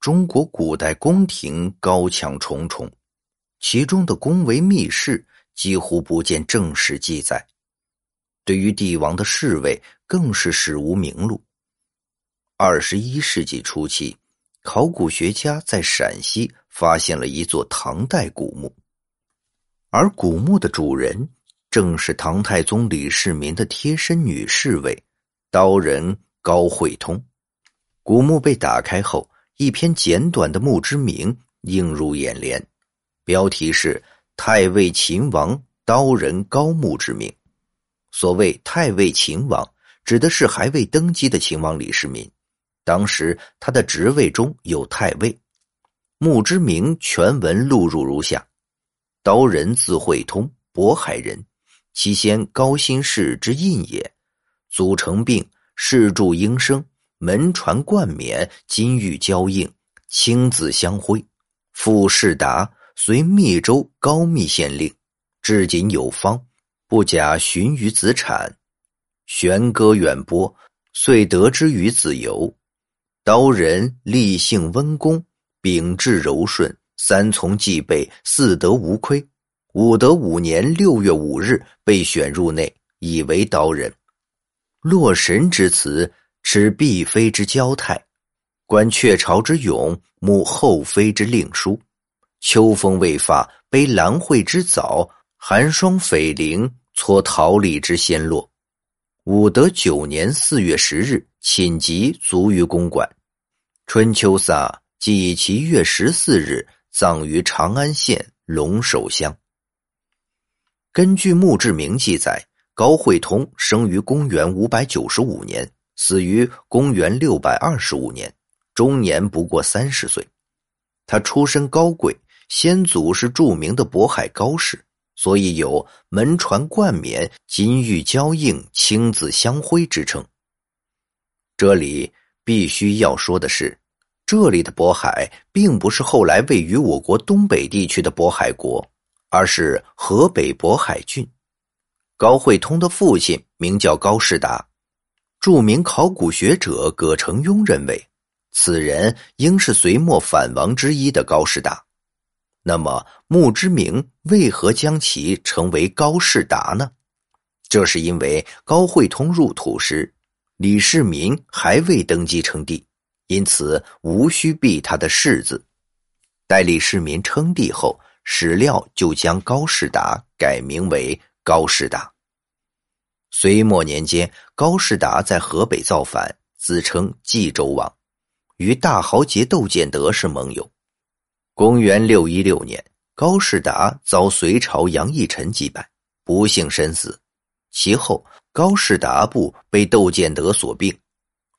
中国古代宫廷高墙重重，其中的宫闱秘事几乎不见正史记载。对于帝王的侍卫，更是史无名录。二十一世纪初期，考古学家在陕西发现了一座唐代古墓，而古墓的主人正是唐太宗李世民的贴身女侍卫刀人高慧通。古墓被打开后，一篇简短的墓志铭映入眼帘，标题是“太尉秦王刀人高墓志铭”。所谓太尉秦王，指的是还未登基的秦王李世民。当时他的职位中有太尉。墓之铭全文录入如下：刀人字会通，渤海人，其先高辛氏之印也。祖成病，世著应生，门传冠冕，金玉交映，青紫相辉。傅世达，随密州高密县令，至今有方。不假寻于子产，玄歌远播，遂得之于子由。刀人立性温公，秉志柔顺，三从既备，四德无亏。武德五年六月五日，被选入内，以为刀人。洛神之词，持嫔妃之交态，观鹊巢之勇，慕后妃之令书。秋风未发，悲兰蕙之早，寒霜绯铃。撮桃李之先落。武德九年四月十日，寝疾卒于公馆。春秋撒，即其月十四日，葬于长安县龙首乡。根据墓志铭记载，高慧通生于公元五百九十五年，死于公元六百二十五年，终年不过三十岁。他出身高贵，先祖是著名的渤海高氏。所以有“门传冠冕，金玉交映，青紫相辉”之称。这里必须要说的是，这里的渤海并不是后来位于我国东北地区的渤海国，而是河北渤海郡。高慧通的父亲名叫高士达，著名考古学者葛承雍认为，此人应是隋末反王之一的高士达。那么墓之铭为何将其称为高士达呢？这是因为高慧通入土时，李世民还未登基称帝，因此无需避他的世字。待李世民称帝后，史料就将高士达改名为高士达。隋末年间，高士达在河北造反，自称冀州王，与大豪杰窦建德是盟友。公元六一六年，高士达遭隋朝杨义臣击败，不幸身死。其后，高士达部被窦建德所并，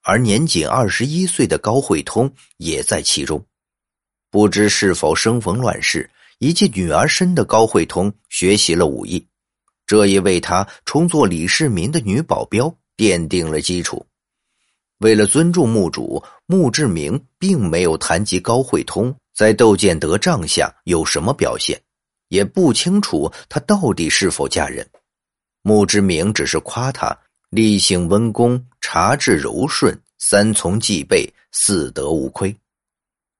而年仅二十一岁的高慧通也在其中。不知是否生逢乱世，一介女儿身的高慧通学习了武艺，这也为她充作李世民的女保镖奠定了基础。为了尊重墓主，墓志铭并没有谈及高慧通。在窦建德帐下有什么表现，也不清楚他到底是否嫁人。墓志铭只是夸他立性温公，察治柔顺，三从既备，四德无亏。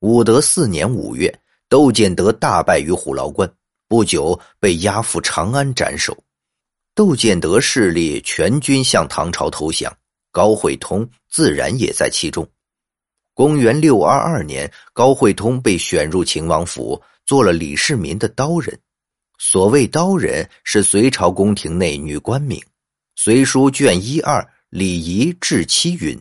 武德四年五月，窦建德大败于虎牢关，不久被押赴长安斩首。窦建德势力全军向唐朝投降，高慧通自然也在其中。公元六二二年，高慧通被选入秦王府，做了李世民的刀人。所谓刀人，是隋朝宫廷内女官名。《隋书》卷一二礼仪志七云：“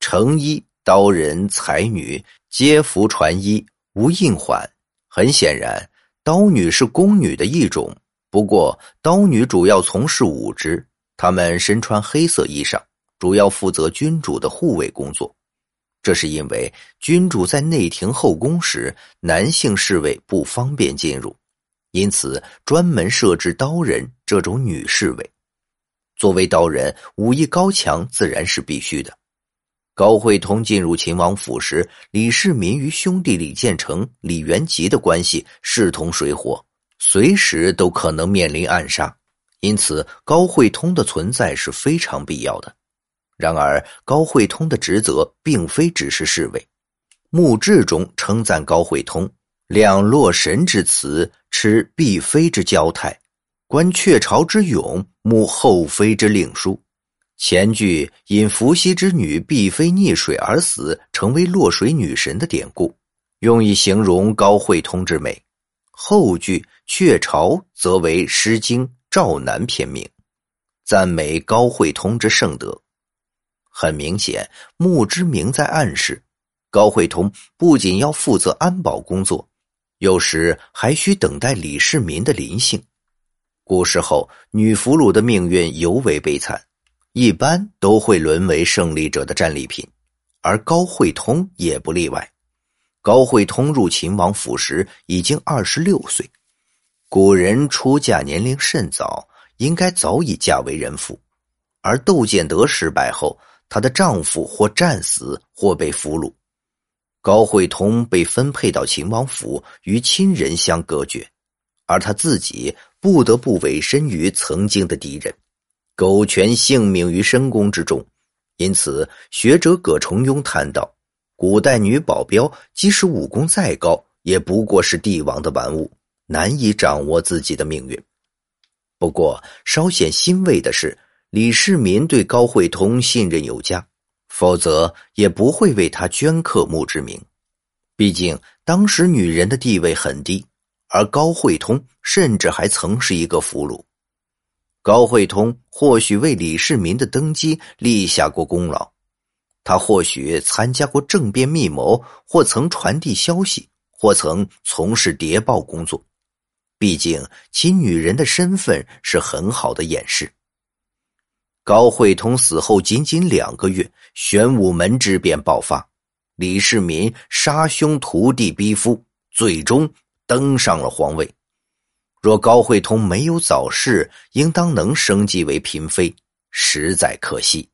成衣刀人才女，皆服传衣，无印缓。”很显然，刀女是宫女的一种。不过，刀女主要从事武职，她们身穿黑色衣裳，主要负责君主的护卫工作。这是因为君主在内廷后宫时，男性侍卫不方便进入，因此专门设置刀人这种女侍卫。作为刀人，武艺高强自然是必须的。高慧通进入秦王府时，李世民与兄弟李建成、李元吉的关系势同水火，随时都可能面临暗杀，因此高慧通的存在是非常必要的。然而，高慧通的职责并非只是侍卫。墓志中称赞高慧通：“两洛神之词，持必妃之交态，观鹊巢之勇，慕后妃之令书。”前句因伏羲之女必妃溺水而死，成为落水女神的典故，用以形容高慧通之美；后句鹊巢则为《诗经·赵南篇》名，赞美高慧通之圣德。很明显，墓之名在暗示。高慧通不仅要负责安保工作，有时还需等待李世民的临幸。古时候，女俘虏的命运尤为悲惨，一般都会沦为胜利者的战利品，而高慧通也不例外。高慧通入秦王府时已经二十六岁，古人出嫁年龄甚早，应该早已嫁为人妇。而窦建德失败后，她的丈夫或战死，或被俘虏。高慧通被分配到秦王府，与亲人相隔绝，而他自己不得不委身于曾经的敌人，苟全性命于深宫之中。因此，学者葛重庸叹道，古代女保镖即使武功再高，也不过是帝王的玩物，难以掌握自己的命运。不过，稍显欣慰的是，李世民对高慧通信任有加。否则也不会为他镌刻墓志铭。毕竟当时女人的地位很低，而高慧通甚至还曾是一个俘虏。高慧通或许为李世民的登基立下过功劳，他或许参加过政变密谋，或曾传递消息，或曾从事谍报工作。毕竟其女人的身份是很好的掩饰。高慧通死后仅仅两个月，玄武门之变爆发，李世民杀兄屠弟逼夫，最终登上了皇位。若高慧通没有早逝，应当能升级为嫔妃，实在可惜。